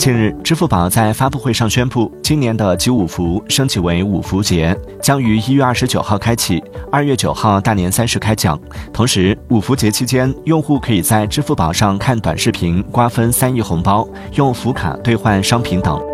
近日支付宝在发布会上宣布今年的集五福升级为五福节将于一月二十九号开启二月九号大年三十开奖。同时五福节期间用户可以在支付宝上看短视频瓜分三亿红包用福卡兑换商品等。